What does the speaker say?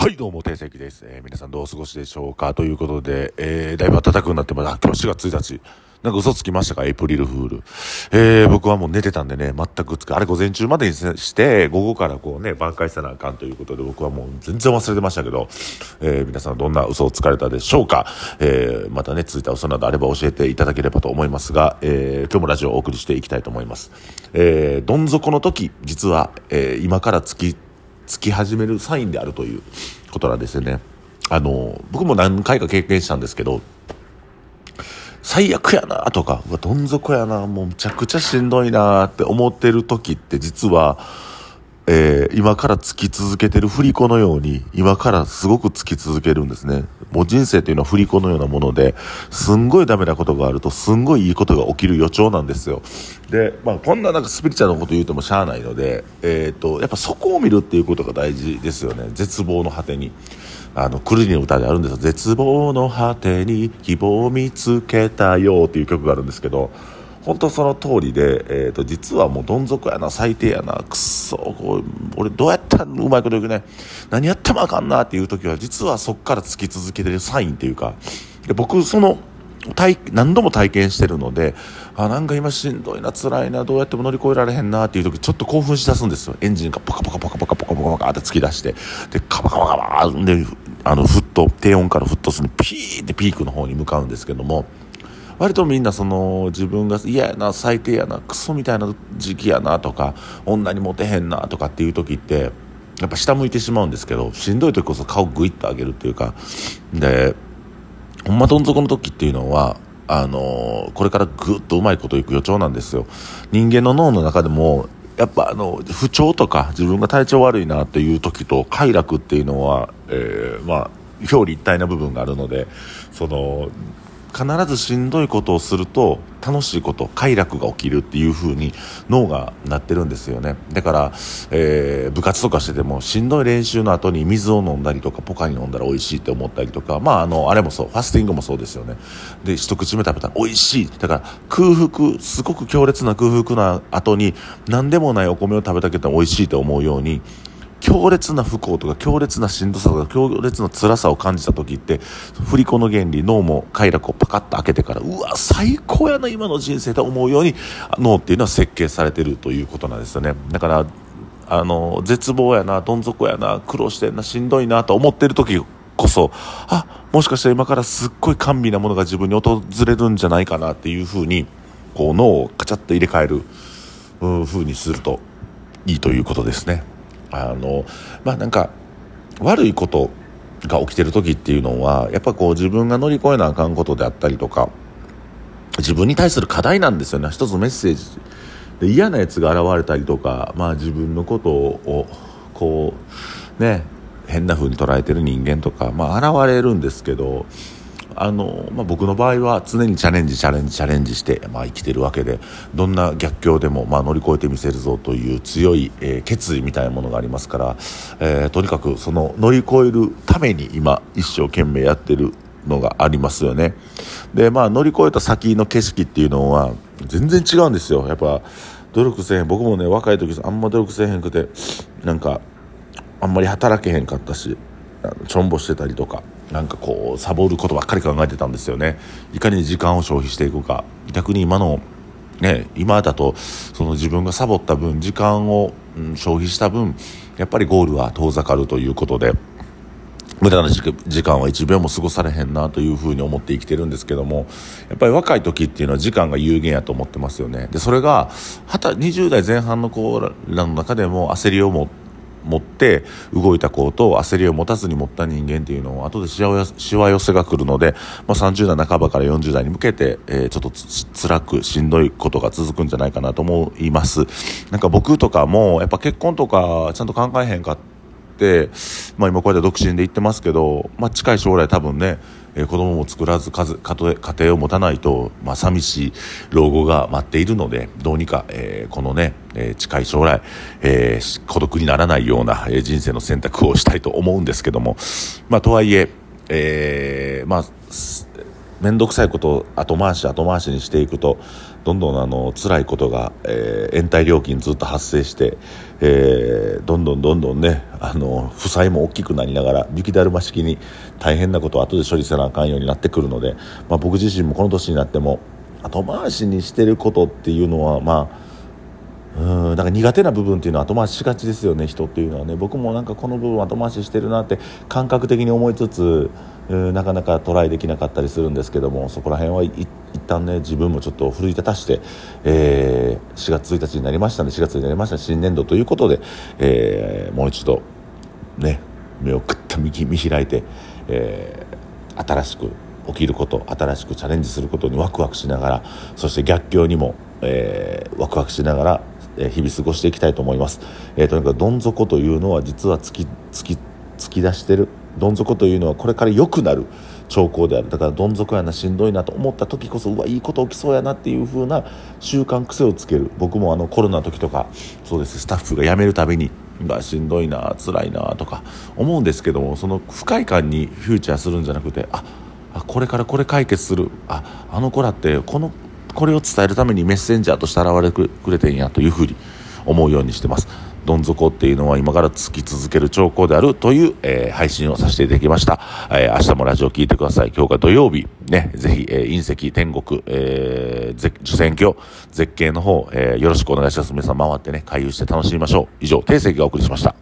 はい、どうも、定石です。えー、皆さんどうお過ごしでしょうか？ということで、えー、だいぶ暖かくなってます。今日4月1日。なんか嘘つきましたか？エイプリルフール。えー、僕はもう寝てたんでね、全くつか、あれ午前中までにして、午後からこうね、挽回せなあかんということで、僕はもう全然忘れてましたけど、えー、皆さんどんな嘘をつかれたでしょうか？えー、またね、ついた嘘などあれば教えていただければと思いますが、えー、今日もラジオをお送りしていきたいと思います。えー、どん底の時、実は、えー、今から月、つき始めるサインであるということなんですよね。あの、僕も何回か経験したんですけど、最悪やなとか、うわ、どん底やな、もうむちゃくちゃしんどいなって思ってる時って実は、えー、今からつき続けてる振り子のように、今からすごくつき続けるんですね。もう人生というのは振り子のようなもので、すんごいダメなことがあると、すんごいいいことが起きる予兆なんですよ。で、まあ、こんななんかスピリチュアルなこと言うてもしゃあないので、えっ、と、やっぱそこを見るっていうことが大事ですよね。絶望の果てに。あの、クルリの歌であるんですよ。絶望の果てに希望を見つけたよっていう曲があるんですけど、本当その通りで、えーと、実はもうどん底やな最低やなくっそこう俺どうやったらうまいこと言うね何やってもあかんなっていう時は実はそこから突き続けてるサインっていうかで僕その体何度も体験してるのであなんか今しんどいな辛いなどうやっても乗り越えられへんなっていう時ちょっと興奮しだすんですよ。エンジンがポカポカポカポカポカポカって突き出してでカバカバカバであのフット低温からフットするピーってピークの方に向かうんですけども割とみんなその自分が嫌やな最低やなクソみたいな時期やなとか女にモテへんなとかっていう時ってやっぱ下向いてしまうんですけどしんどい時こそ顔グイッと上げるっていうかでほんまどん底の時っていうのはあのこれからぐっとうまいこといく予兆なんですよ。人間の脳の中でもやっぱあの不調とか自分が体調悪いなっていう時と快楽っていうのは、えー、まあ表裏一体な部分があるのでその必ずしんどいことをすると楽しいこと快楽が起きるっていう風に脳がなってるんですよね。だから、えー、部活とかしててもしんどい練習の後に水を飲んだりとかポカに飲んだら美味しいって思ったりとかまああのあれもそうファスティングもそうですよね。で一口目食べたら美味しい。だから空腹すごく強烈な空腹な後に何でもないお米を食べたけど美味しいと思うように強烈な不幸とか強烈なしんどさとか強烈な辛さを感じた時って振り子の原理脳も快楽をパカッと開けてからうわ最高やな今の人生と思うように脳っていうのは設計されてるということなんですよねだからあの絶望やなどん底やな苦労してんなしんどいなと思ってる時こそあもしかしたら今からすっごい甘美なものが自分に訪れるんじゃないかなっていうふうにこう脳をカチャッと入れ替えるふうにするといいということですね。あのまあなんか悪いことが起きてる時っていうのはやっぱこう自分が乗り越えなあかんことであったりとか自分に対する課題なんですよね。一つメッセージ。で嫌なやつが現れたりとか、まあ、自分のことをこうね変な風に捉えてる人間とか、まあ、現れるんですけどあの、まあ、僕の場合は常にチャレンジチャレンジチャレンジして、まあ、生きてるわけでどんな逆境でも、まあ、乗り越えてみせるぞという強い、えー、決意みたいなものがありますから、えー、とにかくその乗り越えるために今一生懸命やってるのがありますよね。でまあ乗り越えた先の景色っていうのは全然違うんですよ。やっぱ努力せへん僕もね若い時あんま努力せへんくてなんかあんまり働けへんかったしちょんぼしてたりとか。なんかこうサボることばっかり考えてたんですよね。いかに時間を消費していくか。逆に今のね今だとその自分がサボった分時間を、うん、消費した分やっぱりゴールは遠ざかるということで無駄な時間は1秒も過ごされへんなというふうに思って生きてるんですけどもやっぱり若い時っていうのは時間が有限やと思ってますよね。でそれが20代前半の子らの中でも焦りを持って持って動いた子と焦りを持たずに持った人間っていうのを後でしわ寄せが来るので、まあ、30代半ばから40代に向けて、えー、ちょっとつ辛くしんどいことが続くんじゃないかなと思います。なんか僕とかもやっぱ結婚とかちゃんと考えへんかった、まあ、今こうやって独身で行ってますけど、まあ、近い将来多分ね、子供も作らず家家庭を持たないと、まあ、寂しい老後が待っているのでどうにか、えー、このね、えー、近い将来、えー、孤独にならないような、えー、人生の選択をしたいと思うんですけども、まあ、とはいええー、まあ面倒くさいことを後回し後回しにしていくとどんどんあの辛いことが、えー、延滞料金ずっと発生して、えー、どんどんどんどんねあの負債も大きくなりながら雪だるま式に大変なことを後で処理せなあかんようになってくるので、まあ、僕自身もこの年になっても後回しにしてることっていうのはまあうんだから苦手な部分っていうのは後回ししがちですよね人っていうのはね。僕もなんかこの部分後回ししてるなって感覚的に思いつつなかなかトライできなかったりするんですけどもそこら辺はい一旦ね自分もちょっと奮い立たして、えー、4月1日になりましたね。4月になりました新年度ということで、えー、もう一度ね目をくっと見見開いて、えー、新しく起きること新しくチャレンジすることにワクワクしながらそして逆境にも、えー、ワクワクしながらえ日々過ごしていきたいと思います、えー、とにかくどん底というのは実は突き突き突き出してる。どん底というのはこれから良くなる兆候である。だからどん底やなしんどいなと思った時こそうわいいこと起きそうやなっていう風な習慣癖をつける。僕もあのコロナの時とかそうです。スタッフが辞めるたびにしんどいな辛いなとか思うんですけどもその不快感にフューチャーするんじゃなくてあこれからこれ解決する。ああの子らってこのこれを伝えるためにメッセンジャーとして現れてくれてんやというふうに思うようにしてます。どん底っていうのは今からつき続ける兆候であるという、えー、配信をさせていただきました。えー、明日もラジオ聞いてください。今日が土曜日、ね、ぜひ、えー、隕石、天国、えー、受選挙、絶景の方、えー、よろしくお願いします。皆さん回ってね、回遊して楽しみましょう。以上、定石がお送りしました。